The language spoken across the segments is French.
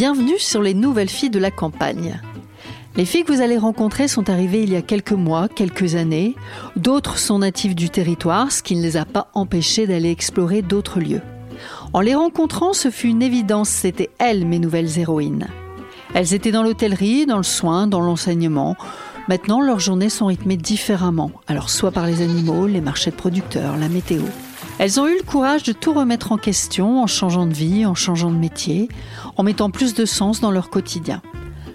Bienvenue sur les nouvelles filles de la campagne. Les filles que vous allez rencontrer sont arrivées il y a quelques mois, quelques années. D'autres sont natives du territoire, ce qui ne les a pas empêchées d'aller explorer d'autres lieux. En les rencontrant, ce fut une évidence, c'étaient elles mes nouvelles héroïnes. Elles étaient dans l'hôtellerie, dans le soin, dans l'enseignement. Maintenant, leurs journées sont rythmées différemment, alors soit par les animaux, les marchés de producteurs, la météo. Elles ont eu le courage de tout remettre en question en changeant de vie, en changeant de métier, en mettant plus de sens dans leur quotidien.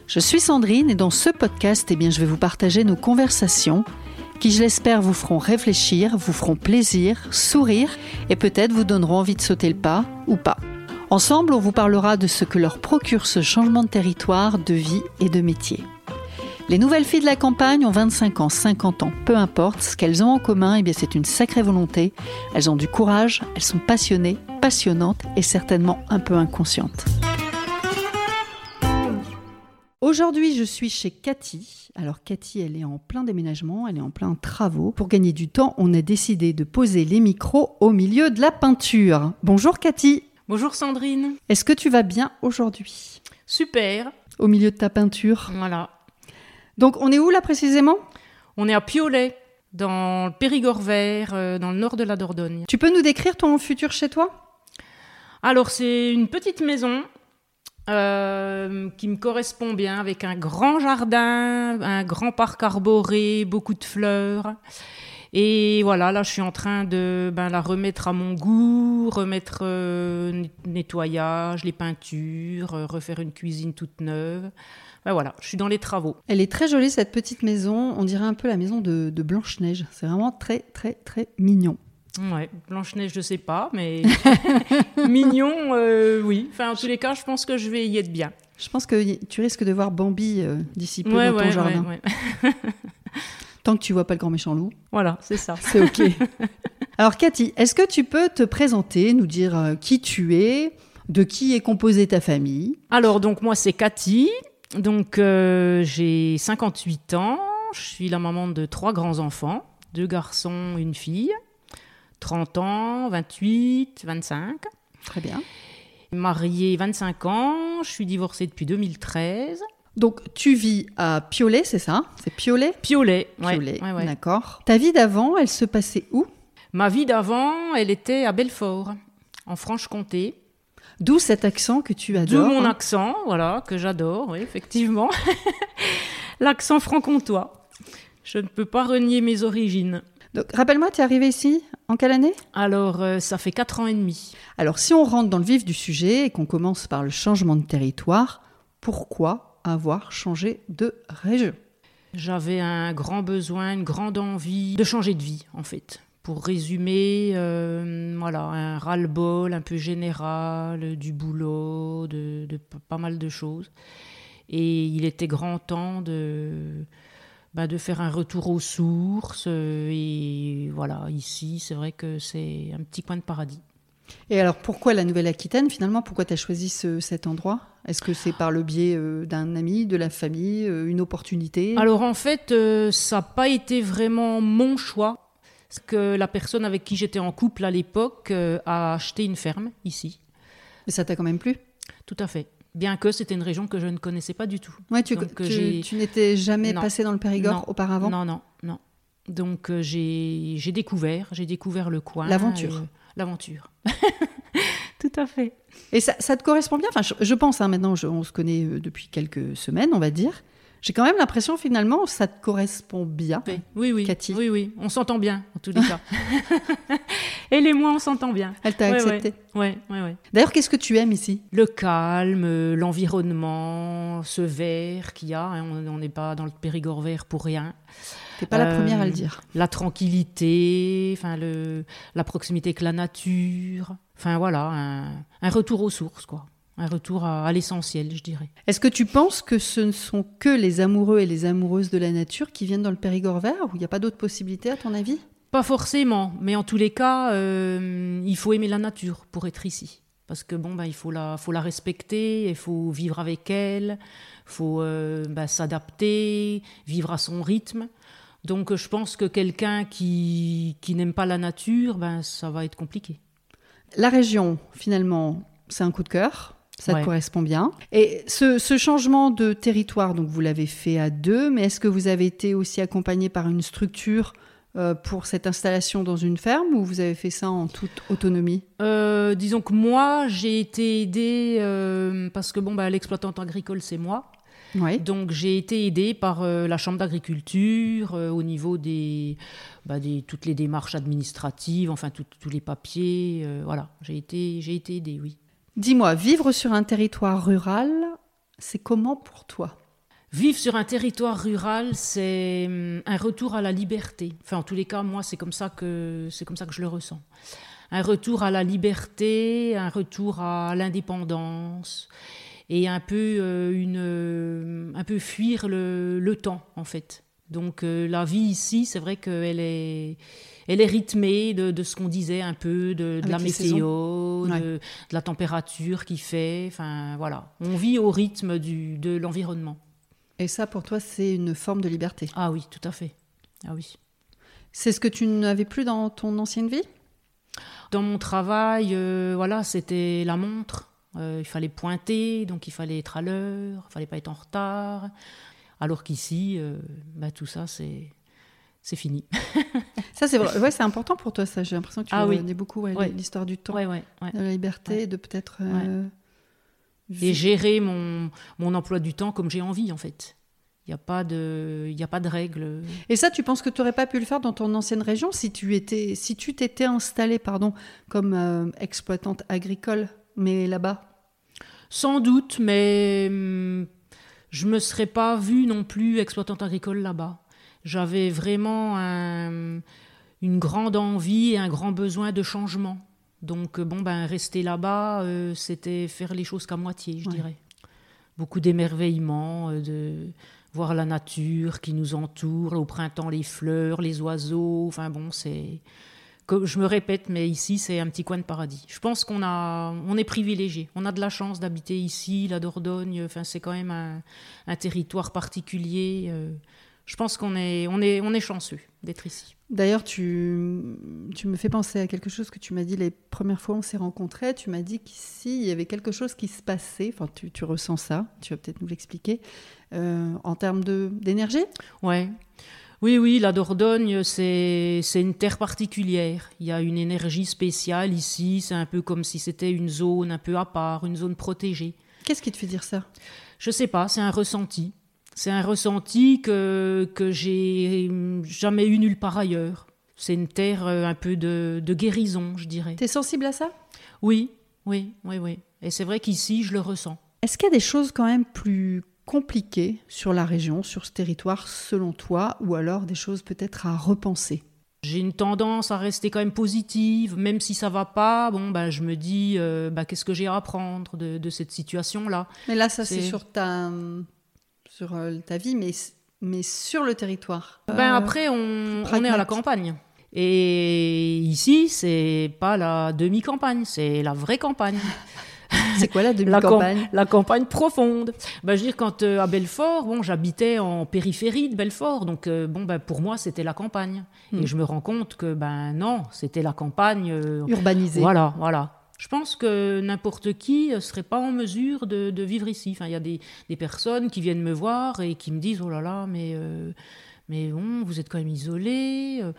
Je suis Sandrine et dans ce podcast, eh bien, je vais vous partager nos conversations qui, je l'espère, vous feront réfléchir, vous feront plaisir, sourire et peut-être vous donneront envie de sauter le pas ou pas. Ensemble, on vous parlera de ce que leur procure ce changement de territoire, de vie et de métier. Les nouvelles filles de la campagne ont 25 ans, 50 ans, peu importe. Ce qu'elles ont en commun, eh bien, c'est une sacrée volonté. Elles ont du courage, elles sont passionnées, passionnantes et certainement un peu inconscientes. Aujourd'hui, je suis chez Cathy. Alors Cathy, elle est en plein déménagement, elle est en plein travaux. Pour gagner du temps, on a décidé de poser les micros au milieu de la peinture. Bonjour Cathy. Bonjour Sandrine. Est-ce que tu vas bien aujourd'hui? Super. Au milieu de ta peinture? Voilà. Donc on est où là précisément? On est à Piolet, dans le Périgord vert, euh, dans le nord de la Dordogne. Tu peux nous décrire ton futur chez toi? Alors c'est une petite maison euh, qui me correspond bien, avec un grand jardin, un grand parc arboré, beaucoup de fleurs. Et voilà, là, je suis en train de ben, la remettre à mon goût, remettre euh, nettoyage, les peintures, euh, refaire une cuisine toute neuve. Ben voilà, je suis dans les travaux. Elle est très jolie, cette petite maison. On dirait un peu la maison de, de Blanche-Neige. C'est vraiment très, très, très mignon. Ouais, Blanche-Neige, je sais pas, mais mignon, euh, oui. Enfin, en tous les cas, je pense que je vais y être bien. Je pense que tu risques de voir Bambi euh, d'ici peu Ouais, dans ton ouais, jardin. ouais. Tant que tu vois pas le grand méchant loup, Voilà, c'est ça. c'est OK. Alors Cathy, est-ce que tu peux te présenter, nous dire euh, qui tu es, de qui est composée ta famille? Alors, donc, moi, c'est Cathy. Donc, euh, j'ai 58 ans. Je suis la maman de trois grands-enfants, deux garçons, une fille. 30 ans, 28, 25. Très bien. Mariée 25 ans. Je suis divorcée depuis 2013. Donc tu vis à Piolet, c'est ça? C'est Piolet Piolet. ouais, Piolet, ouais, ouais. d'accord. Ta vie d'avant, elle se passait où? Ma vie d'avant, elle était à Belfort, en Franche-Comté. D'où cet accent que tu D'où adores. mon hein accent, voilà, que j'adore, oui, effectivement. L'accent franc-comtois. Je ne peux pas renier mes origines. Donc rappelle-moi, tu es arrivé ici en quelle année? Alors, euh, ça fait quatre ans et demi. Alors si on rentre dans le vif du sujet et qu'on commence par le changement de territoire, pourquoi avoir changé de région? J'avais un grand besoin, une grande envie de changer de vie, en fait. Pour résumer, euh, voilà, un ras-le-bol un peu général, du boulot, de, pas mal de choses. Et il était grand temps de, bah, de faire un retour aux sources. euh, Et voilà, ici, c'est vrai que c'est un petit coin de paradis. Et alors pourquoi la Nouvelle-Aquitaine finalement? Pourquoi tu as choisi ce- cet endroit? Est-ce que c'est par le biais euh, d'un ami, de la famille, euh, une opportunité? Alors en fait, euh, ça n'a pas été vraiment mon choix. Parce que la personne avec qui j'étais en couple à l'époque euh, a acheté une ferme ici. Mais ça t'a quand même plu? Tout à fait. Bien que c'était une région que je ne connaissais pas du tout. Ouais, tu, Donc, tu- j'ai- tu n'étais jamais Non. passé dans le Périgord Non. auparavant? Non, non, non. Donc euh, j'ai découvert, j'ai découvert le coin. L'aventure. euh, L'aventure. Tout à fait. Et ça, ça te correspond bien? Enfin, je, je pense, hein, maintenant, je- on se connaît euh, depuis quelques semaines, on va dire. J'ai quand même l'impression, finalement, ça te correspond bien. Oui, oui, oui. Cathy. Oui, oui. On s'entend bien, en tous les cas. Elle et moi, on s'entend bien. Elle t'a Ouais, accepté. Ouais, ouais, ouais. D'ailleurs, qu'est-ce que tu aimes ici? Le calme, l'environnement, ce vert qu'il y a. hein, on n'est pas dans le Périgord vert pour rien. T'es pas la Euh, première à le dire. La tranquillité, enfin le, la proximité avec la nature. Enfin voilà, un, un retour aux sources, quoi. Un retour à, à l'essentiel, je dirais. Est-ce que tu penses que ce ne sont que les amoureux et les amoureuses de la nature qui viennent dans le Périgord vert ou il n'y a pas d'autres possibilités à ton avis? Pas forcément, mais en tous les cas, euh, il faut aimer la nature pour être ici. Parce que bon, bah, il faut la, faut la respecter, il faut vivre avec elle, il faut euh, bah, s'adapter, vivre à son rythme. Donc je pense que quelqu'un qui, qui n'aime pas la nature, ben, ça va être compliqué. La région, finalement, c'est un coup de cœur. Ça te correspond bien. Et ce, ce, changement de territoire, donc vous l'avez fait à deux, mais est-ce que vous avez été aussi accompagné par une structure euh, pour cette installation dans une ferme ou vous avez fait ça en toute autonomie? Euh, Disons que moi, j'ai été aidée euh, parce que bon, bah, l'exploitante agricole, c'est moi. Donc j'ai été aidée par la chambre d'agriculture au niveau des, bah, des, toutes les démarches administratives, enfin tous les papiers. voilà, j'ai été, j'ai été aidée, oui. Dis-moi, vivre sur un territoire rural, c'est comment pour toi? Vivre sur un territoire rural, c'est hum, un retour à la liberté. Enfin, en tous les cas, moi, c'est comme ça que c'est comme ça que je le ressens. Un retour à la liberté, un retour à l'indépendance et un peu euh, une, euh, un peu fuir le, temps en fait. Donc euh, la vie ici, c'est vrai qu'elle est elle est rythmée de, ce qu'on disait un peu, de, la météo, de, la température qui fait. Enfin, voilà. On vit au rythme du, de l'environnement. Et ça, pour toi, c'est une forme de liberté Ah oui, tout à fait. Ah oui. C'est ce que tu n'avais plus dans ton ancienne vie? Dans mon travail, euh, voilà, c'était la montre. Euh, il fallait pointer, donc il fallait être à l'heure, il fallait pas être en retard. Alors qu'ici, euh, bah, tout ça, c'est c'est fini. ça, c'est vrai. Ouais, c'est important pour toi, ça. J'ai l'impression que tu ah, oui. beaucoup l'histoire du temps, de la liberté, de peut-être et gérer mon, mon emploi du temps comme j'ai envie, en fait. Il n'y a pas de, il a pas de règles. Et ça, tu penses que tu n'aurais pas pu le faire dans ton ancienne région si tu étais, si tu t'étais installée, pardon, comme euh, exploitante agricole, mais là-bas? Sans doute, mais hum, je me serais pas vue non plus exploitante agricole là-bas. J'avais vraiment une grande envie et un grand besoin de changement. Donc, euh, bon, ben, rester là-bas, euh, c'était faire les choses qu'à moitié, je dirais. Beaucoup d'émerveillement, euh, de voir la nature qui nous entoure, au printemps les fleurs, les oiseaux, enfin bon, c'est... Je me répète, mais ici, c'est un petit coin de paradis. Je pense qu'on a, on est privilégié. On a de la chance d'habiter ici, la Dordogne. Enfin, c'est quand même un, territoire particulier. Je pense qu'on est, on est, on est chanceux d'être ici. D'ailleurs, tu, tu, me fais penser à quelque chose que tu m'as dit les premières fois où on s'est rencontrés. Tu m'as dit qu'ici, il y avait quelque chose qui se passait. Enfin, tu, tu ressens ça. Tu vas peut-être nous l'expliquer. Euh, en termes d'énergie? Ouais. Oui, oui, la Dordogne, c'est une terre particulière. Il y a une énergie spéciale ici. C'est un peu comme si c'était une zone un peu à part, une zone protégée. Qu'est-ce qui te fait dire ça? Je sais pas, c'est un ressenti. C'est un ressenti que, que j'ai jamais eu nulle part ailleurs. C'est une terre euh, un peu de, de guérison, je dirais. T'es sensible à ça? Oui, oui, oui, oui. Et c'est vrai qu'ici, je le ressens. Est-ce qu'il y a des choses quand même plus compliquées sur la région, sur ce territoire, selon toi, ou alors des choses peut-être à repenser? J'ai une tendance à rester quand même positive, même si ça va pas. Bon, ben, je me dis, euh, bah, qu'est-ce que j'ai à apprendre de, de cette situation-là? Mais là, ça, c'est sur ta, sur euh, ta vie, mais, mais sur le territoire. Ben euh, après, on, on est à la campagne. Et ici, c'est pas la demi-campagne, c'est la vraie campagne. C'est quoi la demi-campagne? la, campagne profonde. Ben, je veux dire, quand euh, à Belfort, bon, j'habitais en périphérie de Belfort, donc bon, ben, pour moi, c'était la campagne. Et hmm. je me rends compte que ben non, c'était la campagne urbanisée. Voilà, voilà. Je pense que n'importe qui ne serait pas en mesure de, vivre ici. Enfin, il y a des, personnes qui viennent me voir et qui me disent Oh là là, mais, euh, mais bon, vous êtes quand même isolé. Euh.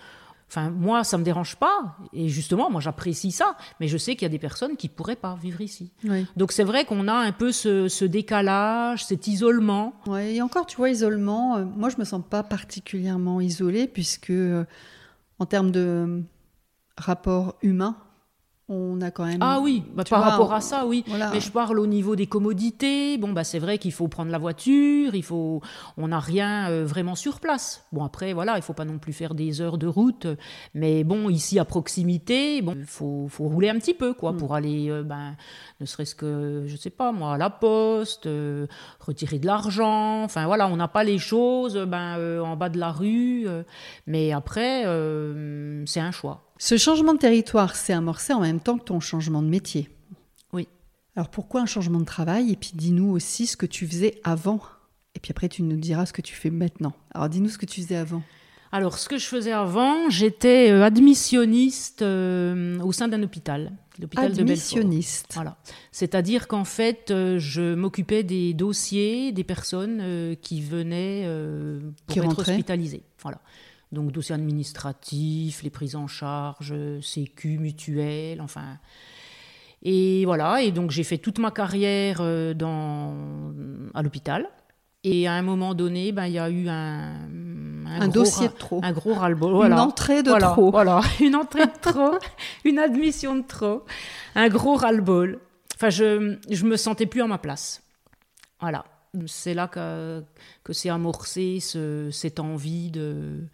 Enfin, moi, ça ne me dérange pas. Et justement, moi, j'apprécie ça. Mais je sais qu'il y a des personnes qui ne pourraient pas vivre ici. Donc, c'est vrai qu'on a un peu ce, décalage, cet isolement. Ouais, et encore, tu vois, isolement, euh, moi, je ne me sens pas particulièrement isolée, puisque en termes de rapport humain, on a quand même. Ah oui, bah, par rapport à ça, oui. Mais je parle au niveau des commodités. Bon, bah c'est vrai qu'il faut prendre la voiture, il faut, on n'a rien euh, vraiment sur place. Bon après, voilà, il faut pas non plus faire des heures de route, mais bon ici à proximité, bon, il faut, faut, rouler un petit peu quoi mm. pour aller, euh, ben, ne serait-ce que, je sais pas moi, à la poste, euh, retirer de l'argent. Enfin voilà, on n'a pas les choses, ben en bas de la rue, mais après, c'est un choix. Ce changement de territoire s'est amorcé en même temps que ton changement de métier. Oui. Alors pourquoi un changement de travail Et puis dis-nous aussi ce que tu faisais avant. Et puis après, tu nous diras ce que tu fais maintenant. Alors dis-nous ce que tu faisais avant. Alors, ce que je faisais avant, j'étais euh, admissionniste euh, au sein d'un hôpital, l'hôpital de. Admissionniste. Voilà. C'est-à-dire qu'en fait, euh, je m'occupais des dossiers des personnes euh, qui venaient pour Qui être rentraient. hospitalisées. Voilà. Donc, dossiers administratifs, les prises en charge, sécu, mutuelle, enfin. Et voilà. Et donc, j'ai fait toute ma carrière euh, dans, à l'hôpital. Et à un moment donné, ben, il y a eu un, Un gros dossier de trop. Un gros ras-le-bol. Une entrée de Voilà, trop. Voilà, une entrée de trop, une admission de trop, un gros ras-le-bol. Enfin, je, je me sentais plus à ma place. Voilà. C'est là que, que s'est amorcé ce- cette envie de,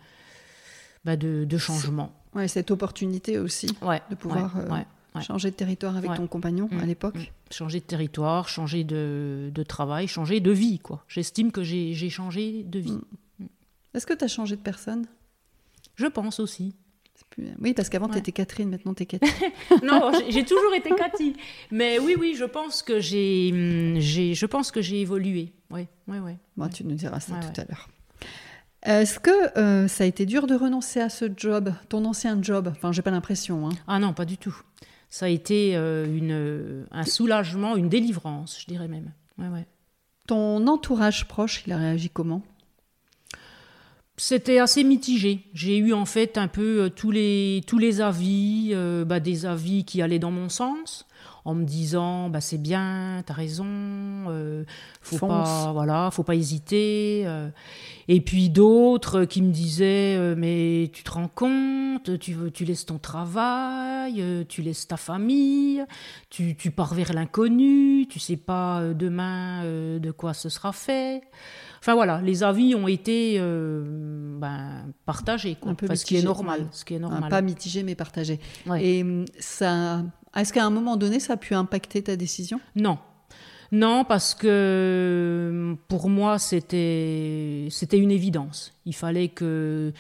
bah, de, de changement. Ouais, cette opportunité aussi Ouais, de pouvoir ouais, euh, changer de territoire avec ton compagnon à Mm, l'époque. mm. Changer de territoire, changer de, de travail, changer de vie. quoi. J'estime que j'ai j'ai changé de vie. Mm. Est-ce que tu as changé de personne? Je pense aussi. Plus- Oui, parce qu'avant, tu étais Catherine, maintenant, tu es Cathy. non, j'ai- toujours été Cathy. Mais oui, oui, je pense que j'ai, j'ai, je pense que j'ai évolué. Ouais, ouais, ouais. Bon, tu nous diras ça tout à l'heure. Est-ce que euh, ça a été dur de renoncer à ce job, ton ancien job? Enfin, j'ai pas l'impression. Hein. Ah non, pas du tout. Ça a été euh, une, un soulagement, une délivrance, je dirais même. Ouais, ouais. Ton entourage proche, il a réagi comment? C'était assez mitigé. J'ai eu en fait un peu euh, tous les, tous les avis, euh, bah, des avis qui allaient dans mon sens, en me disant bah, c'est bien, t'as raison, euh, faut Fonce. pas, voilà, faut pas hésiter. euh. Et puis d'autres qui me disaient mais tu te rends compte, tu, veux, tu laisses ton travail, tu laisses ta famille, tu, tu pars vers l'inconnu, tu sais pas demain de quoi ce sera fait. Enfin voilà, les avis ont été euh, ben, partagés, quoi. Un peu Enfin, ce qui est normal, ouais. ce qui est normal. Pas mitigé, mais partagé. Ouais. Et hum, ça, est-ce qu'à un moment donné, ça a pu impacter ta décision? Non. Non, parce que pour moi, c'était c'était une évidence. Il fallait que,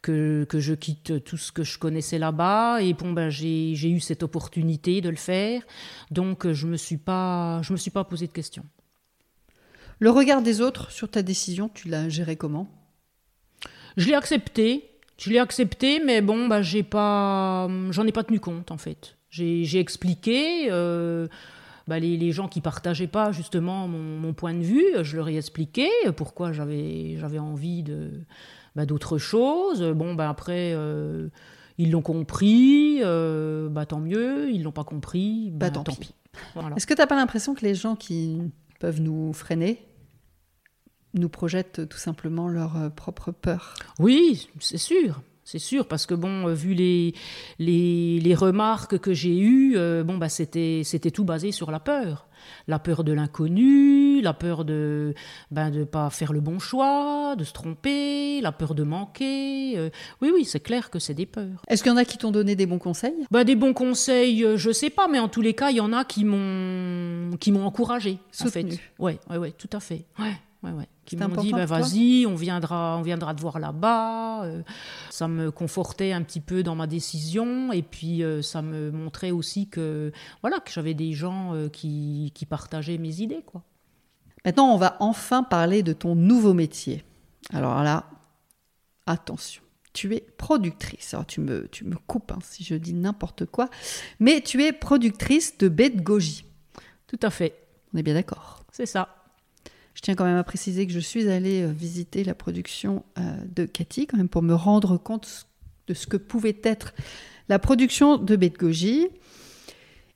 que, que je quitte tout ce que je connaissais là-bas. Et bon, ben, j'ai j'ai eu cette opportunité de le faire. Donc, je ne me, suis pas- je me suis pas posé de questions. Le regard des autres sur ta décision, tu l'as géré comment? Je l'ai accepté. Je l'ai accepté, mais bon, bah, j'ai pas, j'en ai pas tenu compte en fait. J'ai expliqué. euh, bah, les, les gens qui partageaient pas justement mon, mon point de vue, je leur ai expliqué pourquoi j'avais j'avais envie de bah, d'autres choses. Bon, bah, après, euh, ils l'ont compris, euh, bah, tant mieux. Ils l'ont pas compris, Bah, bah, tant pis. Voilà. Est-ce que tu n'as pas l'impression que les gens qui peuvent nous freiner nous projettent tout simplement leur euh, propre peur Oui, c'est sûr. C'est sûr, parce que bon, euh, vu les, les, les remarques que j'ai eues, euh, bon, bah, c'était, c'était tout basé sur la peur. La peur de l'inconnu, la peur de ben, de pas faire le bon choix, de se tromper, la peur de manquer. euh, oui, oui, c'est clair que c'est des peurs. Est-ce qu'il y en a qui t'ont donné des bons conseils? Bah, des bons conseils, euh, je sais pas, mais en tous les cas, il y en a qui m'ont qui m'ont encouragé, en fait. Soutenu. Ouais, ouais, ouais, tout à fait. Ouais, ouais, ouais. Qui m'ont dit, bah, toi vas-y, on viendra, on viendra te voir là-bas. Euh, ça me confortait un petit peu dans ma décision, et puis euh, ça me montrait aussi que voilà que j'avais des gens euh, qui, qui partageaient mes idées, quoi. Maintenant, on va enfin parler de ton nouveau métier. Alors là, attention, tu es productrice. Alors tu me, tu me coupes hein, si je dis n'importe quoi, mais tu es productrice de baie de goji. Tout à fait, On est bien d'accord. c'est ça. Je tiens quand même à préciser que je suis allée euh, visiter la production euh, de Cathy, quand même pour me rendre compte de ce que pouvait être la production de de goji.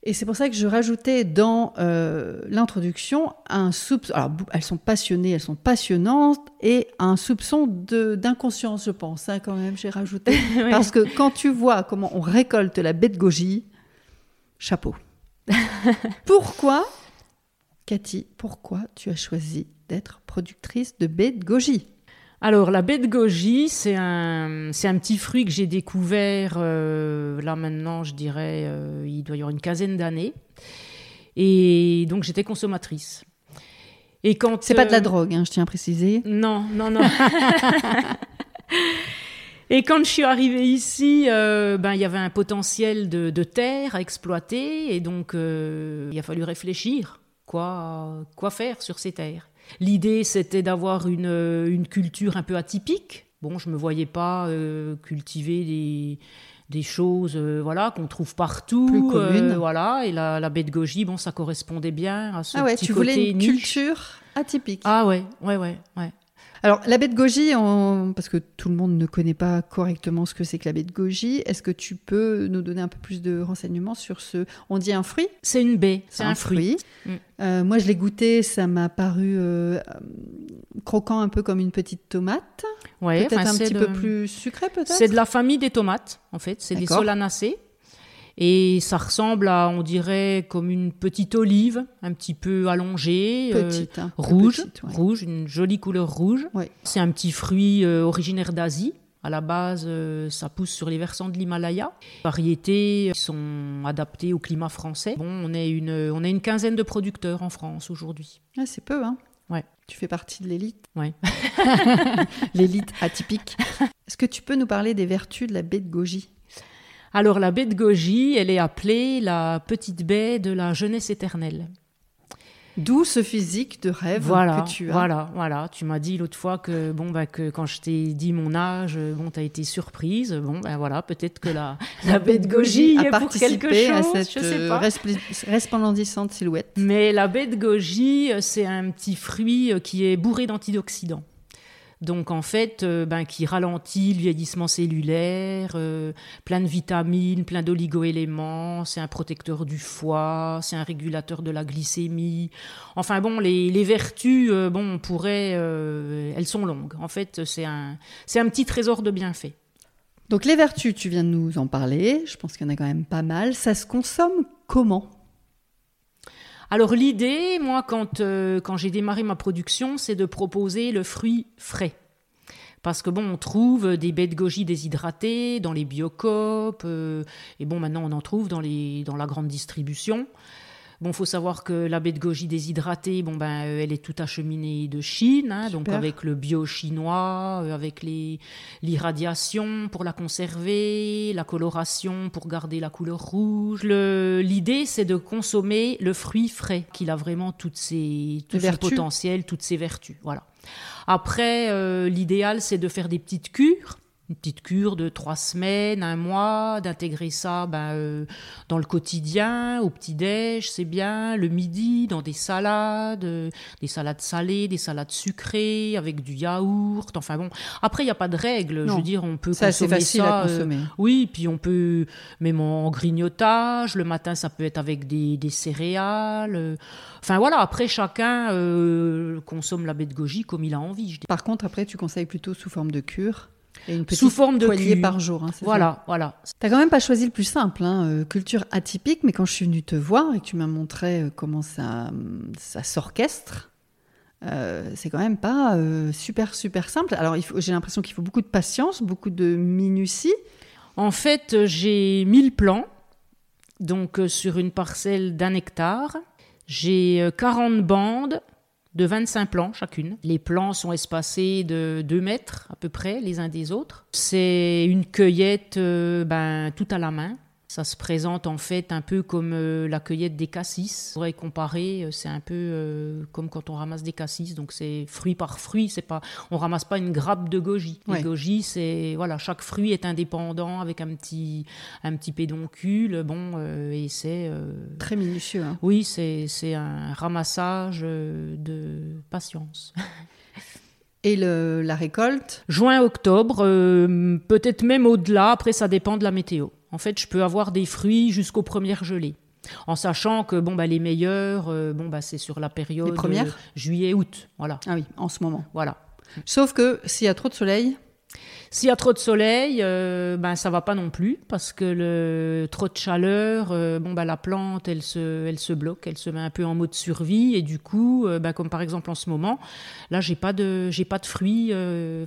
Et c'est pour ça que je rajoutais dans euh, l'introduction un soupçon. Alors, elles sont passionnées, elles sont passionnantes, et un soupçon d'inconscience, je pense, hein, quand même, j'ai rajouté. Parce que quand tu vois comment on récolte la de goji, chapeau. pourquoi, Cathy, pourquoi tu as choisi d'être productrice de baie de goji? Alors, la baie de goji, c'est un, c'est un petit fruit que j'ai découvert euh, là maintenant, je dirais, euh, il doit y avoir une quinzaine d'années. Et donc, j'étais consommatrice. Et quand C'est pas de la euh, drogue, hein, je tiens à préciser. Non, non, non. Et quand je suis arrivée ici, euh, ben, il y avait un potentiel de, de terre à exploiter, et donc euh, il a fallu réfléchir quoi, quoi faire sur ces terres. L'idée, c'était d'avoir une, une culture un peu atypique, Bon, je me voyais pas euh, cultiver des, des choses euh, voilà qu'on trouve partout Plus communes. euh, voilà et la, la baie de goji bon ça correspondait bien à ce Ah ouais, petit tu côté voulais une niche. culture atypique. ah ouais ouais ouais ouais Alors, la baie de goji, on- parce que tout le monde ne connaît pas correctement ce que c'est que la baie de goji, est-ce que tu peux nous donner un peu plus de renseignements sur ce... On dit un fruit? C'est une baie c'est un, fruit, Mm. Euh, moi, je l'ai goûté, ça m'a paru euh, euh, croquant un peu comme une petite tomate. ouais peut-être un petit de- peu plus sucré, peut-être? C'est de la famille des tomates en fait. C'est des solanacées et ça ressemble à on dirait comme une petite olive un petit peu allongée euh, Petite, hein, rouge, petite, ouais. rouge, une jolie couleur rouge. Ouais. C'est un petit fruit euh, originaire d'Asie. À la base, euh, ça pousse sur les versants de l'Himalaya. Variétés sont adaptées au climat français. Bon, on est une, on est une quinzaine de producteurs en France aujourd'hui. Ah, c'est peu, hein Ouais. Tu fais partie de l'élite Ouais. L'élite atypique. Est-ce que tu peux nous parler des vertus de la baie de goji? Alors, la baie de Goji, elle est appelée la petite baie de la jeunesse éternelle. D'où ce physique de rêve Voilà, que tu as. voilà, voilà. Tu m'as dit l'autre fois que bon bah que quand je t'ai dit mon âge, bon t'as été surprise. Bon ben voilà, peut-être que la la baie de Goji a est pour quelque participé chose. à cette je sais euh, pas. resplendissante silhouette. Mais la baie de goji, euh, c'est un petit fruit euh, qui est bourré d'antioxydants. Donc en fait, euh, ben, qui ralentit le vieillissement cellulaire, euh, plein de vitamines, plein d'oligo-éléments, c'est un protecteur du foie, c'est un régulateur de la glycémie. Enfin bon, les, les vertus, euh, bon, on pourrait, elles sont longues. En fait, c'est un, c'est un petit trésor de bienfaits. Donc les vertus, tu viens de nous en parler. Je pense qu'il y en a quand même pas mal. Ça se consomme comment? Alors l'idée, moi, quand, euh, quand j'ai démarré ma production, c'est de proposer le fruit frais. Parce que bon, on trouve des baies de goji déshydratées dans les biocopes, euh, et bon, maintenant on en trouve dans, les, dans la grande distribution. Bon, faut savoir que la baie de goji déshydratée, bon ben, euh, elle est toute acheminée de Chine, hein, donc avec le bio chinois, euh, avec les l'irradiation pour la conserver, la coloration pour garder la couleur rouge. Le- L'idée, c'est de consommer le fruit frais, qu'il a vraiment toutes ses, tout Les son vertus. potentiel, toutes ses vertus. Voilà. Après, euh, l'idéal, c'est de faire des petites cures. Une petite cure de trois semaines, un mois, d'intégrer ça ben, euh, dans le quotidien, au petit-déj, c'est bien, le midi, dans des salades, euh, des salades salées, des salades sucrées, avec du yaourt. Enfin bon, après, il n'y a pas de règle. Je Non. veux dire, on peut assez consommer facile ça, à euh, consommer. oui, puis on peut même en grignotage. Le matin, ça peut être avec des, des céréales. euh. Enfin voilà, après chacun euh, consomme la baie de goji comme il a envie. je. Par contre, après, tu conseilles plutôt sous forme de cure. Et une petite Sous forme de poignée par jour. hein, c'est ça Voilà, voilà. T'as quand même pas choisi le plus simple, hein, euh, culture atypique, mais quand je suis venue te voir et que tu m'as montré euh, comment ça, hum, ça s'orchestre, euh, c'est quand même pas euh, super super simple. Alors j'ai l'impression qu'il faut beaucoup de patience, beaucoup de minutie. En fait, j'ai 1000 plants, donc sur une parcelle d'un hectare. J'ai euh, 40 bandes de 25 plants chacune. Les plants sont espacés de 2 mètres à peu près les uns des autres. C'est une cueillette euh, ben, tout à la main. Ça se présente en fait un peu comme euh, la cueillette des cassis. On pourrait comparer, euh, c'est un peu euh, comme quand on ramasse des cassis, donc c'est fruit par fruit. C'est pas, on ramasse pas une grappe de goji. Ouais. Les goji, c'est voilà, chaque fruit est indépendant avec un petit, un petit pédoncule. Bon, euh, et c'est Très minutieux. hein. oui, c'est c'est un ramassage de patience. Et le- la récolte, Juin-octobre, euh, peut-être même au-delà, après ça dépend de la météo. En fait, je peux avoir des fruits jusqu'aux premières gelées. En sachant que bon, bah, les meilleurs, euh, bon, bah, c'est sur la période Les premières euh, juillet-août. Voilà, ah oui, en ce moment. voilà. Sauf que s'il y a trop de soleil, S'il y a trop de soleil, euh, ben ça va pas non plus parce que le trop de chaleur, euh, bon bah la plante, elle se, elle se bloque, elle se met un peu en mode survie et du coup, euh, ben, comme par exemple en ce moment, là j'ai pas de, j'ai pas de fruits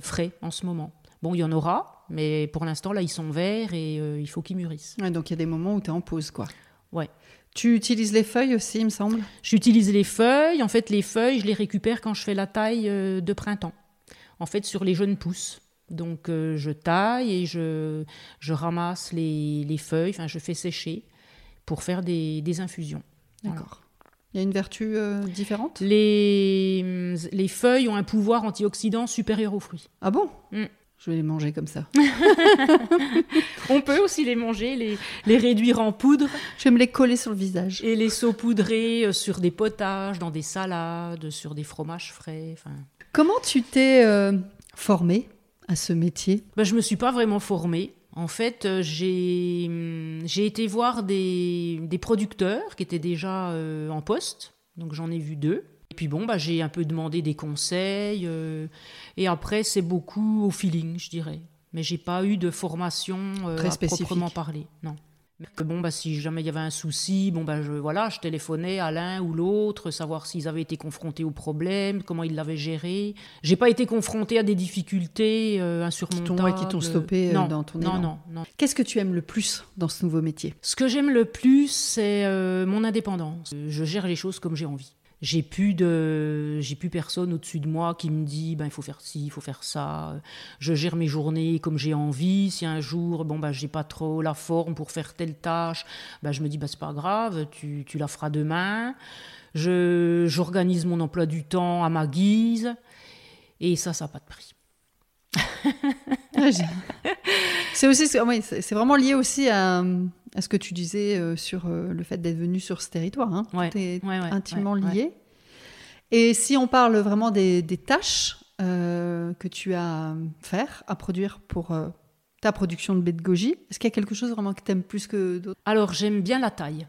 frais en ce moment. Bon, il y en aura, mais pour l'instant là ils sont verts et euh, il faut qu'ils mûrissent. ouais, donc il y a des moments où tu es en pause. quoi. Ouais. Tu utilises les feuilles aussi, il me semble? J'utilise les feuilles. En fait, les feuilles, je les récupère quand je fais la taille euh, de printemps. En fait, sur les jeunes pousses. Donc, euh, je taille et je, je ramasse les, les feuilles, enfin, je fais sécher pour faire des, des infusions. Voilà. D'accord. Il y a une vertu euh, différente? Les, les feuilles ont un pouvoir antioxydant supérieur aux fruits. Ah bon? Mm. Je vais les manger comme ça. On peut aussi les manger, les, les réduire en poudre. Je vais me les coller sur le visage. Et les saupoudrer euh, sur des potages, dans des salades, sur des fromages frais. Enfin. Comment tu t'es euh, formée à ce métier? Ben, Je ne me suis pas vraiment formée. En fait, euh, j'ai hum, j'ai été voir des, des, producteurs qui étaient déjà euh, en poste. Donc j'en ai vu deux. Et puis bon, bah, j'ai un peu demandé des conseils. et après, c'est beaucoup au feeling, je dirais. Mais j'ai pas eu de formation Très à proprement parler. Non. Que bon, bah, si jamais il y avait un souci, bon, bah, je, voilà, je téléphonais à l'un ou l'autre, savoir s'ils avaient été confrontés au problème, comment ils l'avaient géré. J'ai pas été confrontée à des difficultés euh, insurmontables. Qui t'ont stoppé euh, dans ton élan. Non, non, non. Qu'est-ce que tu aimes le plus dans ce nouveau métier? Ce que j'aime le plus, c'est euh, mon indépendance. Je gère les choses comme j'ai envie j'ai plus de j'ai plus personne au-dessus de moi qui me dit ben il faut faire ci il faut faire ça je gère mes journées comme j'ai envie. Si un jour bon ben j'ai pas trop la forme pour faire telle tâche ben je me dis ben c'est pas grave tu, tu la feras demain. Je j'organise mon emploi du temps à ma guise et ça ça n'a pas de prix. C'est aussi c'est vraiment lié aussi à, à, ce que tu disais euh, sur euh, le fait d'être venu sur ce territoire. Hein. Tout est intimement lié. Et si on parle vraiment des, des tâches euh, que tu as à faire, à produire pour ta production de baie de goji, est-ce qu'il y a quelque chose vraiment que tu aimes plus que d'autres? Alors j'aime bien la taille.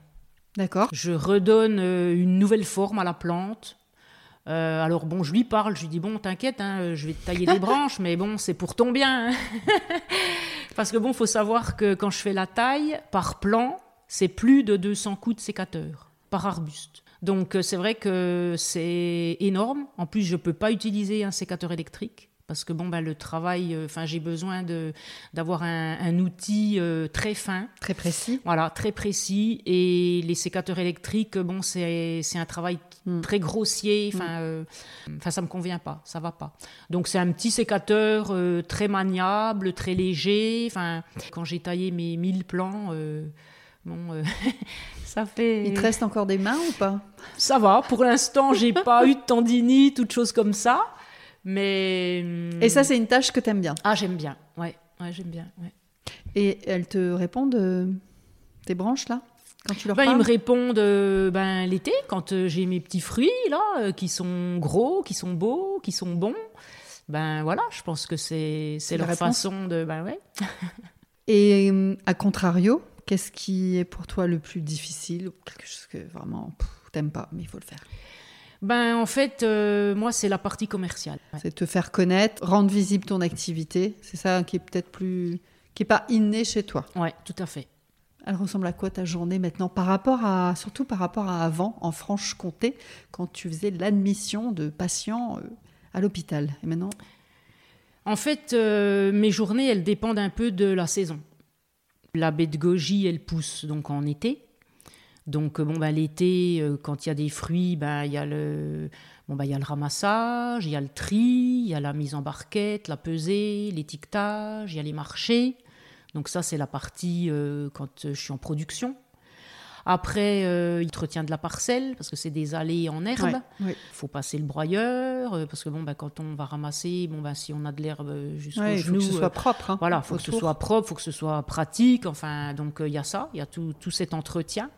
D'accord. Je redonne une nouvelle forme à la plante. Euh, alors bon, je lui parle, je lui dis bon, t'inquiète, hein, je vais te tailler des branches, mais bon, c'est pour ton bien. Hein. Parce que bon, faut savoir que quand je fais la taille par plan, c'est plus de 200 coups de sécateur par arbuste. Donc euh, c'est vrai que c'est énorme. En plus, je peux pas utiliser un sécateur électrique parce que bon ben le travail euh, enfin j'ai besoin de d'avoir un, outil euh, très fin très précis voilà très précis et les sécateurs électriques bon c'est c'est un travail hmm. très grossier hmm. enfin euh, enfin ça me convient pas ça va pas donc c'est un petit sécateur très maniable très léger enfin quand j'ai taillé mes 1000 plans bon ça fait il te reste encore des mains ou pas? Ça va pour l'instant j'ai pas eu de tendinite toutes choses comme ça mais. Et ça, c'est une tâche que tu aimes bien? Ah, j'aime bien, ouais, ouais j'aime bien. Ouais. Et elles te répondent, euh, tes branches, là? Quand tu leur ben, Ils me répondent euh, ben, l'été, quand euh, j'ai mes petits fruits, là, qui sont gros, qui sont beaux, qui sont bons. Ben voilà, je pense que c'est leur façon de. Ben ouais. Et à contrario, qu'est-ce qui est pour toi le plus difficile Quelque chose que vraiment t'aimes pas, mais il faut le faire? Ben, en fait, euh, moi, c'est la partie commerciale. C'est te faire connaître, rendre visible ton activité. C'est ça qui est peut-être plus. qui n'est pas inné chez toi. Oui, tout à fait. Elle ressemble à quoi ta journée maintenant par rapport à. surtout par rapport à avant, en Franche-Comté, quand tu faisais l'admission de patients euh, à l'hôpital Et maintenant? En fait, euh, mes journées, elles dépendent un peu de la saison. La baie de goji, elle pousse donc en été. Donc bon bah l'été, euh, quand il y a des fruits, bah y le bon bah il y a le ramassage, il y a le tri, il y a la mise en barquette, la pesée, l'étiquetage, il y a les marchés. Donc ça c'est la partie euh, quand euh, je suis en production. Après, il te retient de la parcelle parce que c'est des allées en herbe. Il faut passer le broyeur parce que bon, bah, quand on va ramasser, bon, bah, si on a de l'herbe jusqu'au ouais, genou, faut que ce soit propre. Hein, voilà, faut que ce soit propre, faut que ce soit pratique. Enfin, donc il y a ça, il y a tout, tout cet entretien.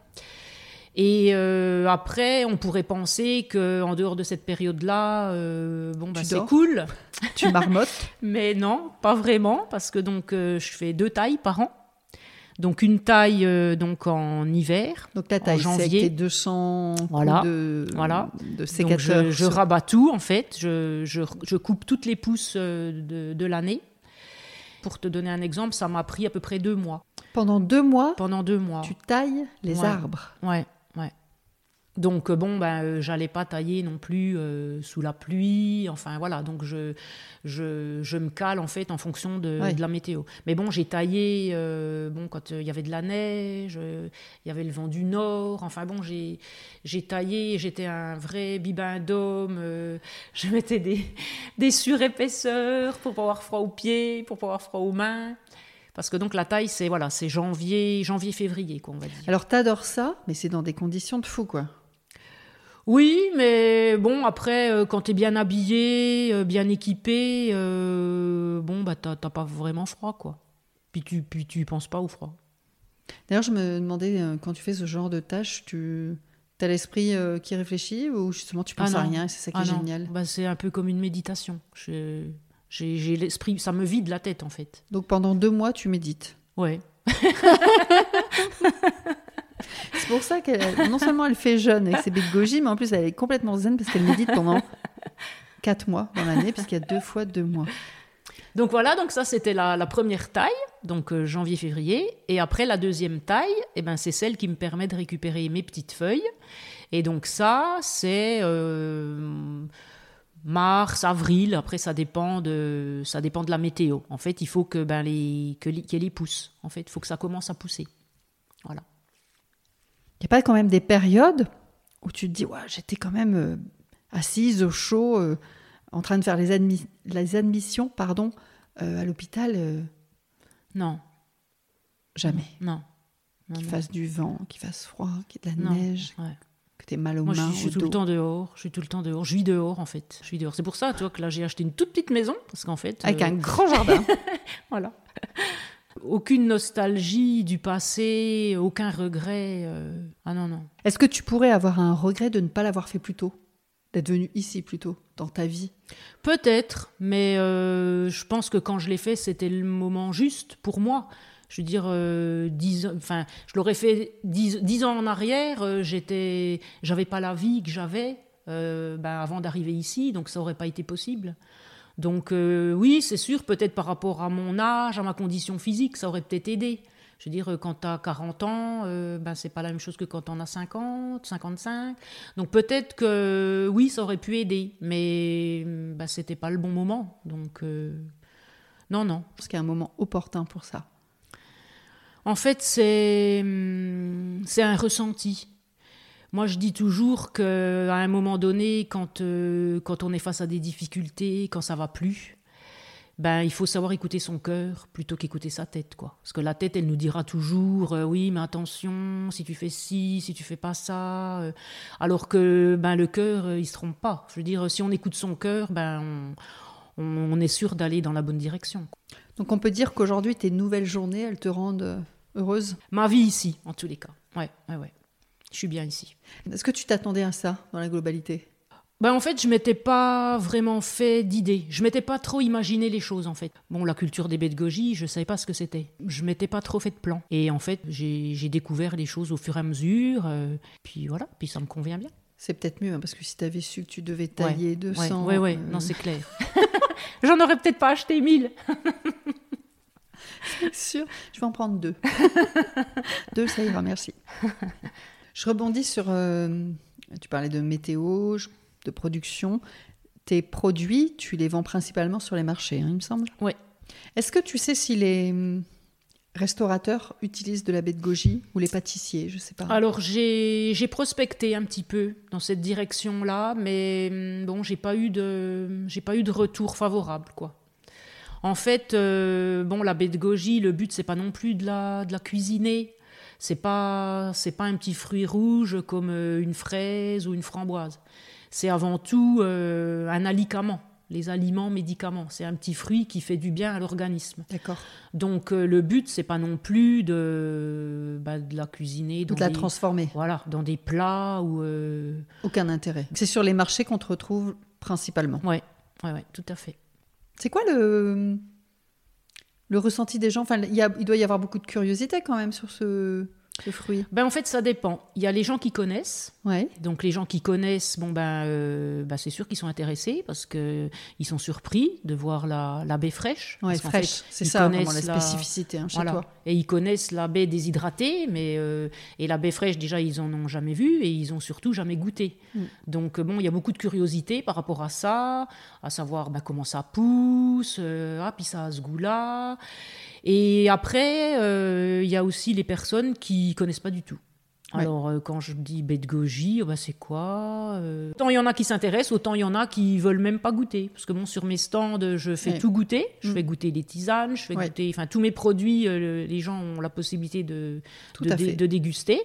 Et euh, après, on pourrait penser que en dehors de cette période-là, euh, bon, bah, c'est cool. Tu marmottes. Mais non, pas vraiment, parce que donc euh, je fais deux tailles par an. Donc une taille donc en hiver, donc ta taille, en janvier, c'est 200 voilà, de, voilà. de sécateurs. Donc je, rabats tout en fait, je, je, je coupe toutes les pousses de, de l'année. Pour te donner un exemple, ça m'a pris à peu près deux mois. Pendant deux mois Pendant deux mois. Tu tailles les arbres Ouais. Donc euh, bon, ben, euh, j'allais pas tailler non plus euh, sous la pluie. Enfin voilà, donc je, je, je, me cale en fait en fonction de, de la météo. Mais bon, j'ai taillé bon quand il y avait de la neige, il y avait le vent du nord. Enfin bon, j'ai j'ai taillé. J'étais un vrai bibin d'homme. je mettais des des surépaisseurs pour pas avoir froid aux pieds, pour pas avoir froid aux mains. Parce que donc la taille, c'est voilà, c'est janvier, janvier, février, quoi, on va dire. Alors t'adores ça, mais c'est dans des conditions de fou, quoi. Oui, mais bon, après, euh, quand tu es bien habillé, euh, bien équipé, euh, bon, bah, t'as pas vraiment froid, quoi. Puis tu, puis tu penses pas au froid. D'ailleurs, je me demandais, quand tu fais ce genre de tâches, tu as l'esprit qui réfléchit ou justement tu penses Ah à rien et c'est ça qui Ah est non, génial? Bah, c'est un peu comme une méditation. J'ai l'esprit, ça me vide la tête, en fait. Donc pendant deux mois, tu médites? Ouais. C'est pour ça qu'elle, non seulement elle fait jeune avec ses baies mais en plus elle est complètement zen parce qu'elle médite pendant quatre mois dans l'année, puisqu'il y a deux fois deux mois. Donc voilà, donc ça c'était la, première taille, donc euh, janvier-février. Et après la deuxième taille, eh ben, c'est celle qui me permet de récupérer mes petites feuilles. Et donc ça, c'est euh, mars, avril. Après, ça dépend de, ça dépend de la météo. En fait, il faut que ben, les, que qu'elle y pousse. En fait, il faut que ça commence à pousser. Voilà. Il n'y a pas quand même des périodes où tu te dis, ouais, j'étais quand même euh, assise au chaud, euh, en train de faire les, admis- les admissions pardon, euh, à l'hôpital Non, Jamais. non. non, Qu'il fasse du vent, qu'il fasse froid, qu'il y ait de la Non, neige, ouais. que tu aies mal aux Moi, je mains, suis, je suis au tout le dos. temps dehors. Je suis tout le temps dehors. Je vis dehors, en fait. Je suis dehors. C'est pour ça, tu vois, que là, j'ai acheté une toute petite maison. Parce qu'en fait. Avec un grand jardin. Voilà. Aucune nostalgie du passé, aucun regret. euh, Ah non, non. Est-ce que tu pourrais avoir un regret de ne pas l'avoir fait plus tôt? D'être venu ici plus tôt, dans ta vie? Peut-être, mais euh, je pense que quand je l'ai fait, c'était le moment juste pour moi. Je veux dire, euh, dix ans- enfin, je l'aurais fait dix, dix ans en arrière, euh, j'étais, j'avais pas la vie que j'avais euh, ben, avant d'arriver ici, donc ça aurait pas été possible. Donc euh, oui, c'est sûr, peut-être par rapport à mon âge, à ma condition physique, ça aurait peut-être aidé. Je veux dire, euh, quand tu as 40 ans, euh, ben, c'est pas la même chose que quand on a 50, 55. Donc peut-être que oui, ça aurait pu aider, mais ben, c'était pas le bon moment. Donc euh, non, non. Parce qu'il y a un moment opportun pour ça. En fait, c'est c'est un ressenti. Moi, je dis toujours qu'à un moment donné, quand, euh, quand on est face à des difficultés, quand ça va plus, ben, il faut savoir écouter son cœur plutôt qu'écouter sa tête. Quoi. Parce que la tête, elle nous dira toujours euh, oui, mais attention, si tu fais ci, si tu fais pas ça. euh, alors que ben, le cœur, il se trompe pas. Je veux dire, si on écoute son cœur, ben, on, est sûr d'aller dans la bonne direction. Donc on peut dire qu'aujourd'hui, tes nouvelles journées, elles te rendent heureuse? Ma vie ici, en tous les cas. Ouais, ouais, ouais. Je suis bien ici. Est-ce que tu t'attendais à ça dans la globalité? Ben en fait, je m'étais pas vraiment fait d'idées. Je m'étais pas trop imaginé les choses en fait. Bon, la culture des baies de goji, je savais pas ce que c'était. Je m'étais pas trop fait de plan. Et en fait, j'ai découvert les choses au fur et à mesure. euh, puis voilà, puis ça me convient bien. C'est peut-être mieux, hein, parce que si tu avais su que tu devais tailler Ouais, 200... ouais, ouais, euh, non, c'est clair. J'en aurais peut-être pas acheté 1000. c'est sûr. Je vais en prendre deux. deux, ça ira, merci. Je rebondis sur... euh, tu parlais de météo, de production. Tes produits, tu les vends principalement sur les marchés, hein, il me semble Ouais. Est-ce que tu sais si les hum, restaurateurs utilisent de la baie de goji ou les pâtissiers? Je sais pas. Alors j'ai prospecté un petit peu dans cette direction-là, mais hum, bon, j'ai pas eu de pas eu de retour favorable quoi. En fait, euh, bon, la baie de goji, le but c'est pas non plus de la de la cuisiner. C'est pas c'est pas un petit fruit rouge comme euh, une fraise ou une framboise. C'est avant tout euh, un alicament. Les aliments médicaments, c'est un petit fruit qui fait du bien à l'organisme. D'accord. Donc euh, le but c'est pas non plus de bah, de la cuisiner dans de la des- transformer. voilà, dans des plats ou. euh, Aucun intérêt. C'est sur les marchés qu'on te retrouve principalement. Ouais, ouais, ouais, tout à fait. C'est quoi le, le ressenti des gens enfin, il, il doit y avoir beaucoup de curiosité quand même sur ce, ce fruit? Ben, en fait, ça dépend. Il y a les gens qui connaissent. Ouais. Donc, les gens qui connaissent, bon, ben, euh, ben, c'est sûr qu'ils sont intéressés parce qu'ils sont surpris de voir la, la baie fraîche. Qu'en fraîche. C'est ça vraiment la spécificité hein, chez Voilà. toi. Et ils connaissent la baie déshydratée, mais euh, et la baie fraîche déjà ils en ont jamais vu et ils ont surtout jamais goûté. Mm. Donc euh, bon, il y a beaucoup de curiosité par rapport à ça, à savoir bah, comment ça pousse, euh, ah puis ça a ce goût-là. Et après, euh, il y a aussi les personnes qui connaissent pas du tout. Alors, euh, quand je dis baie de goji, oh, bah, c'est quoi euh, Autant il y en a qui s'intéressent, autant il y en a qui veulent même pas goûter. Parce que bon, sur mes stands, je fais tout goûter. Je mm. fais goûter les tisanes, je fais goûter, enfin, tous mes produits, euh, les gens ont la possibilité de, de, déguster.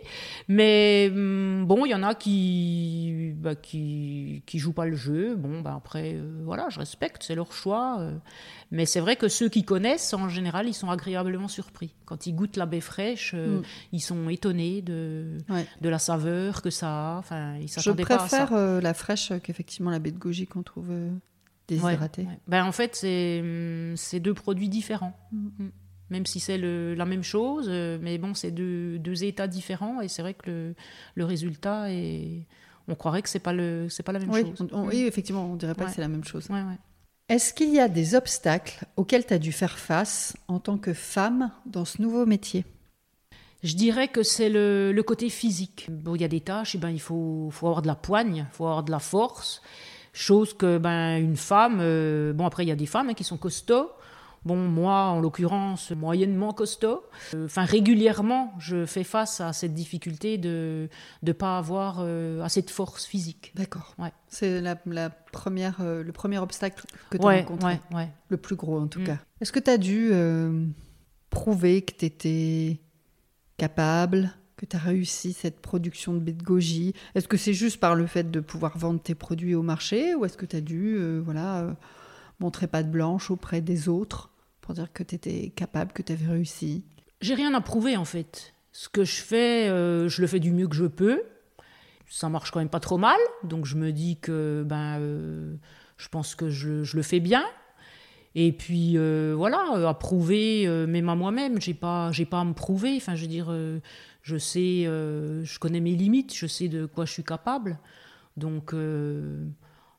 Mais mm, bon, il y en a qui, bah, qui, qui jouent pas le jeu. Bon, bah, après, voilà, je respecte, c'est leur choix. Mais c'est vrai que ceux qui connaissent, en général, ils sont agréablement surpris. Quand ils goûtent la baie fraîche, euh, mm. ils sont étonnés de, de la saveur que ça a. Enfin, ils Je préfère euh, la fraîche qu'effectivement la baie de goji qu'on trouve euh, déshydratée. Ben, en fait, mm, c'est deux produits différents. Mm. Même si c'est la même chose, mais bon, c'est deux, deux, états différents. Et c'est vrai que le, le résultat est on croirait que c'est pas le c'est pas la même chose. oui, effectivement, on dirait pas que c'est la même chose. Est-ce qu'il y a des obstacles auxquels tu as dû faire face en tant que femme dans ce nouveau métier? Je dirais que c'est le, côté physique. Bon, il y a des tâches, et eh ben, il faut, faut, avoir de la poigne, il faut avoir de la force. Chose que ben, une femme, euh, bon après il y a des femmes hein, qui sont costauds, Bon, moi, en l'occurrence, moyennement costaud. Euh, enfin, régulièrement, je fais face à cette difficulté de ne pas avoir euh, assez de force physique. D'accord. Ouais. C'est la, première, le premier obstacle que tu as rencontré. Ouais, le plus gros, en tout mm. cas. Est-ce que tu as dû prouver que tu étais capable que tu as réussi cette production de goji Est-ce que c'est juste par le fait de pouvoir vendre tes produits au marché ou est-ce que tu as dû voilà, montrer pas de blanche auprès des autres pour dire que tu étais capable, que tu avais réussi? J'ai rien à prouver en fait. Ce que je fais, euh, je le fais du mieux que je peux. Ça marche quand même pas trop mal, donc je me dis que ben, euh, je pense que je, le fais bien. Et puis euh, voilà, à prouver, même à moi-même, j'ai pas, j'ai pas à me prouver. Enfin, je veux dire, je sais, je connais mes limites, je sais de quoi je suis capable. Donc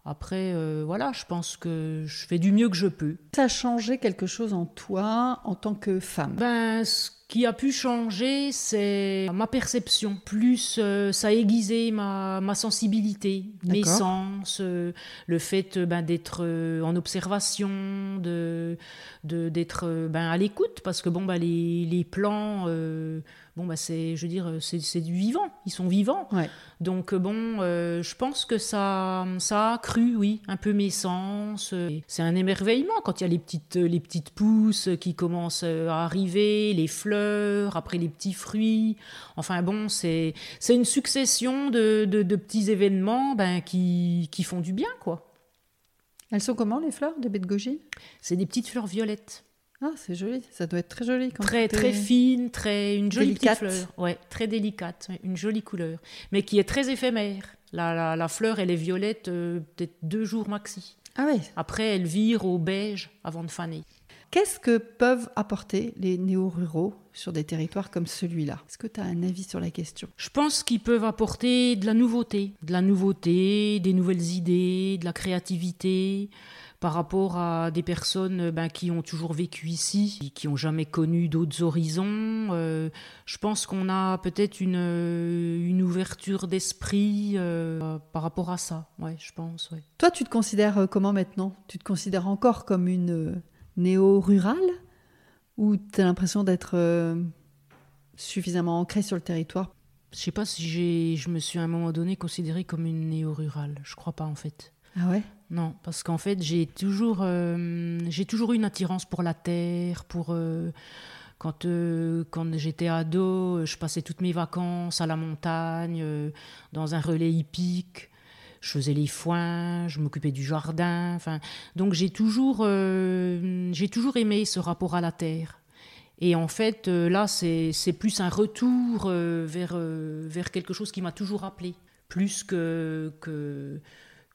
après, euh, voilà, je pense que je fais du mieux que je peux. Ça a changé quelque chose en toi en tant que femme? Ben, ce qui a pu changer, c'est ma perception. Plus euh, ça a aiguisé ma, ma sensibilité, mes sens, euh, le fait ben, d'être en observation, de d'être ben, à l'écoute, parce que bon, ben, les, les plans bon bah c'est je veux dire c'est du vivant. Ils sont vivants. Donc bon euh, je pense que ça ça a cru oui un peu mes sens c'est un émerveillement quand il y a les petites les petites pousses qui commencent à arriver les fleurs après les petits fruits. Enfin bon c'est c'est une succession de, de, petits événements ben, qui, qui font du bien quoi. Elles sont comment les fleurs de bête goji c'est des petites fleurs violettes ah, c'est joli, ça doit être très joli. Quand très très fine, très une jolie petite fleur, ouais, très délicate, une jolie couleur, mais qui est très éphémère. La, la, fleur, elle est violette euh, peut-être deux jours maxi. Ah oui. Après, elle vire au beige avant de faner. Qu'est-ce que peuvent apporter les néo-ruraux sur des territoires comme celui-là? Est-ce que tu as un avis sur la question? Je pense qu'ils peuvent apporter de la nouveauté, de la nouveauté, des nouvelles idées, de la créativité, par rapport à des personnes euh, ben, qui ont toujours vécu ici, qui n'ont jamais connu d'autres horizons. Euh, je pense qu'on a peut-être une, euh, une ouverture d'esprit par rapport à ça. Ouais, je pense. Ouais. Toi, tu te considères comment maintenant? Tu te considères encore comme une néo-rurale? Ou tu as l'impression d'être suffisamment ancrée sur le territoire? Je sais pas si je me suis à un moment donné considérée comme une néo-rurale. Je crois pas en fait. Ah ouais? Non, parce qu'en fait, j'ai toujours, euh, toujours eu une attirance pour la terre, pour... Euh, quand, euh, quand j'étais ado, je passais toutes mes vacances à la montagne, dans un relais hippique. Je faisais les foins, je m'occupais du jardin. Enfin, donc j'ai toujours, toujours aimé ce rapport à la terre. Et en fait, là, c'est plus un retour vers, vers quelque chose qui m'a toujours appelé, plus que, que,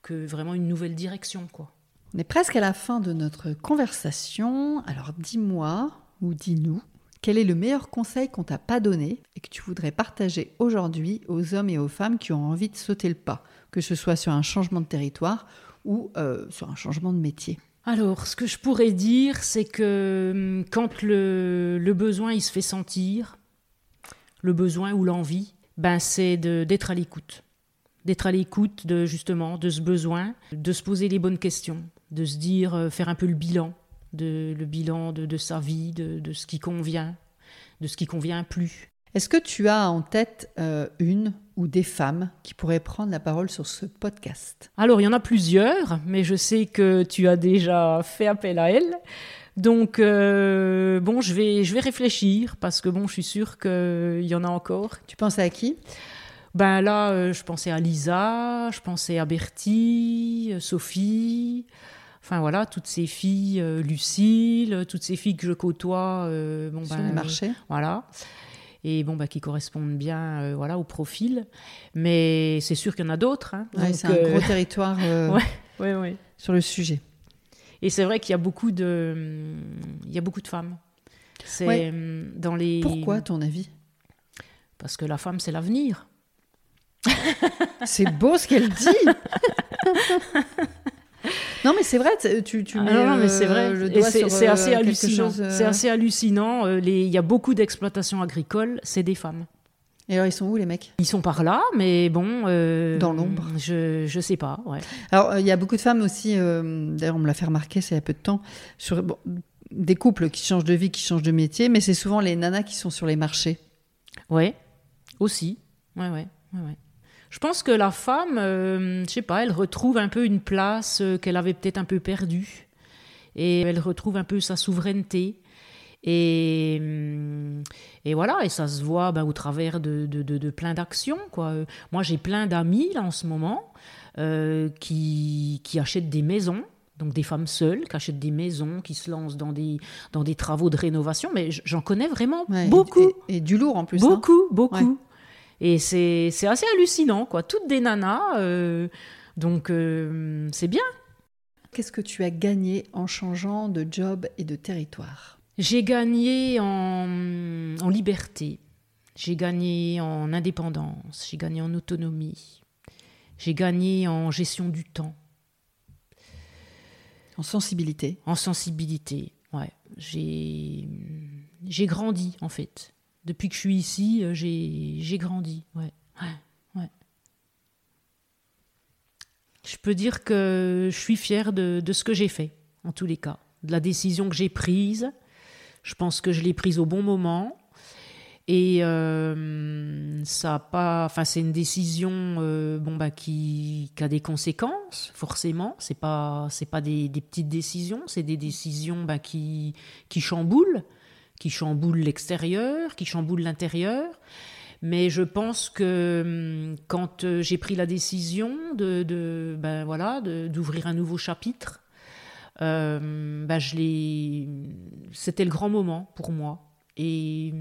que vraiment une nouvelle direction. quoi. On est presque à la fin de notre conversation. Alors dis-moi ou dis-nous, quel est le meilleur conseil qu'on t'a pas donné et que tu voudrais partager aujourd'hui aux hommes et aux femmes qui ont envie de sauter le pas, que ce soit sur un changement de territoire ou euh, sur un changement de métier? Alors, ce que je pourrais dire, c'est que hum, quand le, le, besoin il se fait sentir, le besoin ou l'envie, ben c'est d'être à l'écoute d'être à l'écoute de justement de ce besoin, de se poser les bonnes questions, de se dire euh, faire un peu le bilan, de, le bilan de, sa vie, de, ce qui convient, de ce qui convient plus. Est-ce que tu as en tête euh, une ou des femmes qui pourraient prendre la parole sur ce podcast? Alors, il y en a plusieurs, mais je sais que tu as déjà fait appel à elles. Donc, euh, bon, je vais, je vais réfléchir parce que, bon, je suis sûre qu'il y en a encore. Tu penses à qui? Ben là, euh, je pensais à Lisa, je pensais à Bertie, Sophie. Enfin voilà, toutes ces filles, Lucille, toutes ces filles que je côtoie bon, sur ben, les marchés. voilà et bon, bah, qui correspondent bien euh, voilà, au profil. Mais c'est sûr qu'il y en a d'autres. Hein. c'est un gros euh, territoire euh, ouais, ouais, sur le sujet. Et c'est vrai qu'il y a beaucoup de, il y a beaucoup de femmes. C'est dans les. Pourquoi, à ton avis? Parce que la femme, c'est l'avenir. C'est beau ce qu'elle dit. Non, mais c'est vrai, tu, tu ah mets non, mais c'est vrai. le doigt c'est, c'est assez hallucinant. C'est assez hallucinant. Il y a beaucoup d'exploitations agricoles, c'est des femmes. Et alors, ils sont où les mecs? Ils sont par là, mais bon. Euh, Dans l'ombre Je je sais pas, ouais. Alors, il y a beaucoup de femmes aussi, euh, d'ailleurs, on me l'a fait remarquer, c'est il y a peu de temps, sur des couples qui changent de vie, qui changent de métier, mais c'est souvent les nanas qui sont sur les marchés. Ouais, aussi. Ouais, ouais, ouais. ouais. Je pense que la femme, euh, je sais pas, elle retrouve un peu une place euh, qu'elle avait peut-être un peu perdue. Et elle retrouve un peu sa souveraineté. Et, et voilà, et ça se voit ben, au travers de, de, de, plein d'actions. Quoi. Moi, j'ai plein d'amis là en ce moment euh, qui, qui achètent des maisons. Donc des femmes seules qui achètent des maisons, qui se lancent dans des, dans des travaux de rénovation, mais j'en connais vraiment beaucoup. Et, du lourd en plus. Hein. Beaucoup, beaucoup. Et c'est assez hallucinant, quoi. Toutes des nanas. Euh, donc, euh, c'est bien. Qu'est-ce que tu as gagné en changeant de job et de territoire? J'ai gagné en, en liberté. J'ai gagné en indépendance. J'ai gagné en autonomie. J'ai gagné en gestion du temps. En sensibilité? En sensibilité, ouais. J'ai grandi, en fait depuis que je suis ici, euh, j'ai grandi. Ouais. Ouais. Je peux dire que je suis fière de, de ce que j'ai fait, en tous les cas. De la décision que j'ai prise. Je pense que je l'ai prise au bon moment. Et euh, ça pas, enfin c'est une décision euh, bon bah qui, qui, a des conséquences forcément. C'est pas c'est pas des, des, petites décisions, c'est des décisions bah, qui qui chamboulent qui chamboule l'extérieur, qui chamboule l'intérieur. Mais je pense que hum, quand euh, j'ai pris la décision de, de ben voilà, d'ouvrir un nouveau chapitre, euh, ben je c'était le grand moment pour moi. Et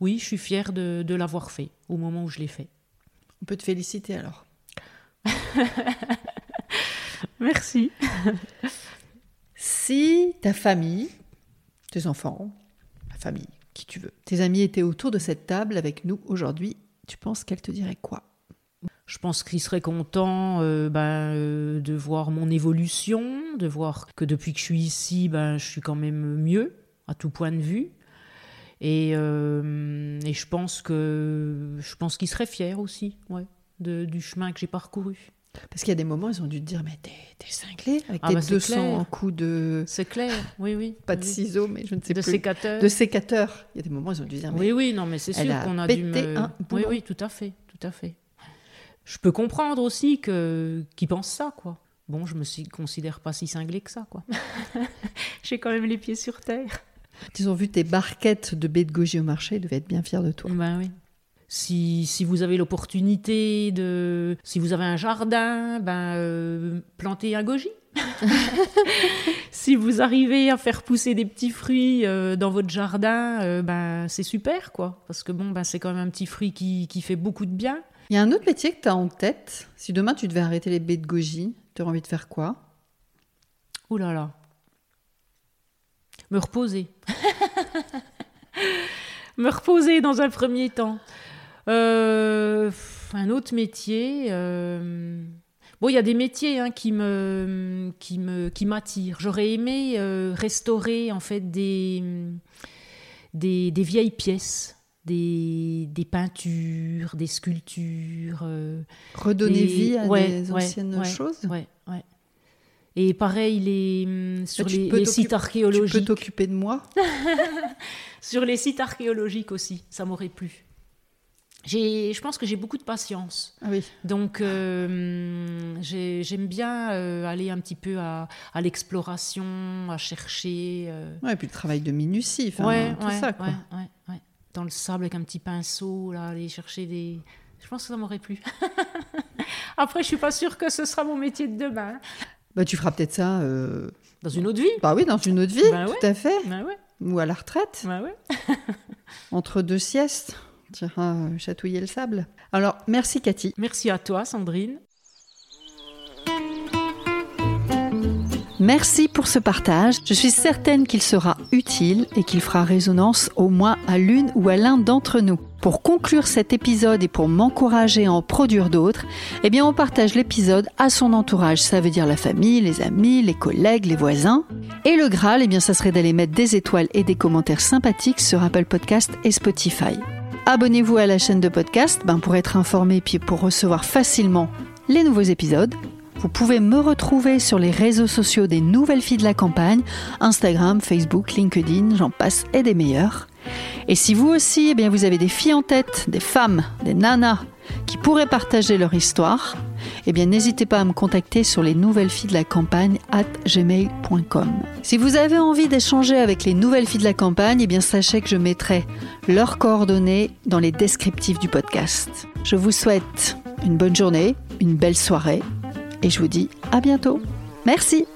oui, je suis fière de, de l'avoir fait au moment où je l'ai fait. On peut te féliciter alors. Merci. si ta famille, tes enfants, famille, qui tu veux. Tes amis étaient autour de cette table avec nous aujourd'hui. Tu penses qu'elle te dirait quoi? Je pense qu'ils seraient contents euh, ben, euh, de voir mon évolution, de voir que depuis que je suis ici, ben, je suis quand même mieux à tout point de vue. Et, euh, et je pense que je pense qu'ils seraient fiers aussi, ouais, de, du chemin que j'ai parcouru. Parce qu'il y a des moments, ils ont dû te dire, mais t'es, cinglé avec ah tes bah 200 coups de... C'est clair, oui, oui. Pas de ciseaux, mais je ne sais de plus. Sécateur. De sécateur. Il y a des moments, ils ont dû dire, mais Oui, oui, non, mais c'est sûr qu'on a dû me... Un oui, oui, tout à fait, tout à fait. Je peux comprendre aussi que qu'ils pensent ça, quoi. Bon, je me considère pas si cinglé que ça, quoi. j'ai quand même les pieds sur terre. Ils ont vu tes barquettes de baies de goji au marché, ils devaient être bien fiers de toi. Ben oui. Si, si, vous avez l'opportunité de... Si vous avez un jardin, ben, euh, plantez un goji. si vous arrivez à faire pousser des petits fruits euh, dans votre jardin, euh, ben, c'est super, quoi. Parce que bon, ben, c'est quand même un petit fruit qui, qui fait beaucoup de bien. Il y a un autre métier que tu as en tête. Si demain tu devais arrêter les baies de goji, tu aurais envie de faire quoi? Ouh là là. Me reposer. Me reposer dans un premier temps. Euh, un autre métier. Euh, bon, il y a des métiers hein, qui me qui me qui m'attirent. J'aurais aimé euh, restaurer en fait des, des, des vieilles pièces. Des, des, peintures, des sculptures. Redonner vie à des anciennes choses? ouais, ouais. Et pareil, les, sur les, les sites archéologiques. Tu peux t'occuper de moi? Sur les sites archéologiques aussi, ça m'aurait plu. Je pense que j'ai beaucoup de patience. Ah oui. Donc, euh, j'aime bien euh, aller un petit peu à, l'exploration, à chercher. Euh. Ouais, et puis le travail de minutie, tout ça. Quoi. Dans le sable avec un petit pinceau, là, aller chercher des. Je pense que ça m'aurait plu. Après, je suis pas sûre que ce sera mon métier de demain. Bah, tu feras peut-être ça. Dans une autre vie Bah oui, dans une autre vie, bah tout à fait. Bah Ou à la retraite. Bah Entre deux siestes. Iras chatouiller le sable. Alors, merci Cathy. Merci à toi, Sandrine. Merci pour ce partage. Je suis certaine qu'il sera utile et qu'il fera résonance au moins à l'une ou à l'un d'entre nous. Pour conclure cet épisode et pour m'encourager à en produire d'autres, eh bien on partage l'épisode à son entourage. Ça veut dire la famille, les amis, les collègues, les voisins. Et le Graal, eh bien ça serait d'aller mettre des étoiles et des commentaires sympathiques sur Apple Podcast et Spotify. Abonnez-vous à la chaîne de podcast ben, pour être informé puis pour recevoir facilement les nouveaux épisodes. Vous pouvez me retrouver sur les réseaux sociaux des nouvelles filles de la campagne, Instagram, Facebook, LinkedIn, j'en passe et des meilleurs. Et si vous aussi, eh bien, vous avez des filles en tête, des femmes, des nanas qui pourraient partager leur histoire, eh bien n'hésitez pas à me contacter sur les nouvelles filles de la campagne at gmail.com. Si vous avez envie d'échanger avec les nouvelles filles de la campagne, eh bien sachez que je mettrai leurs coordonnées dans les descriptifs du podcast. Je vous souhaite une bonne journée, une belle soirée et je vous dis à bientôt. Merci.